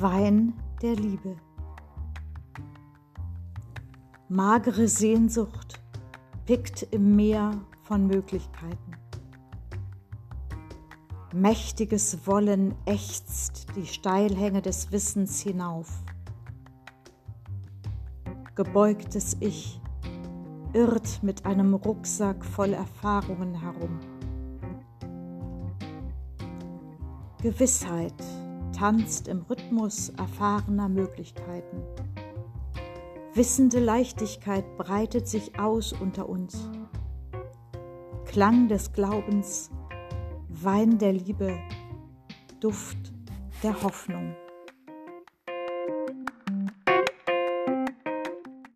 Wein der Liebe. Magere Sehnsucht pickt im Meer von Möglichkeiten. Mächtiges Wollen ächzt die Steilhänge des Wissens hinauf. Gebeugtes Ich irrt mit einem Rucksack voll Erfahrungen herum. Gewissheit tanzt im Rhythmus erfahrener Möglichkeiten. Wissende Leichtigkeit breitet sich aus unter uns. Klang des Glaubens, Wein der Liebe, Duft der Hoffnung.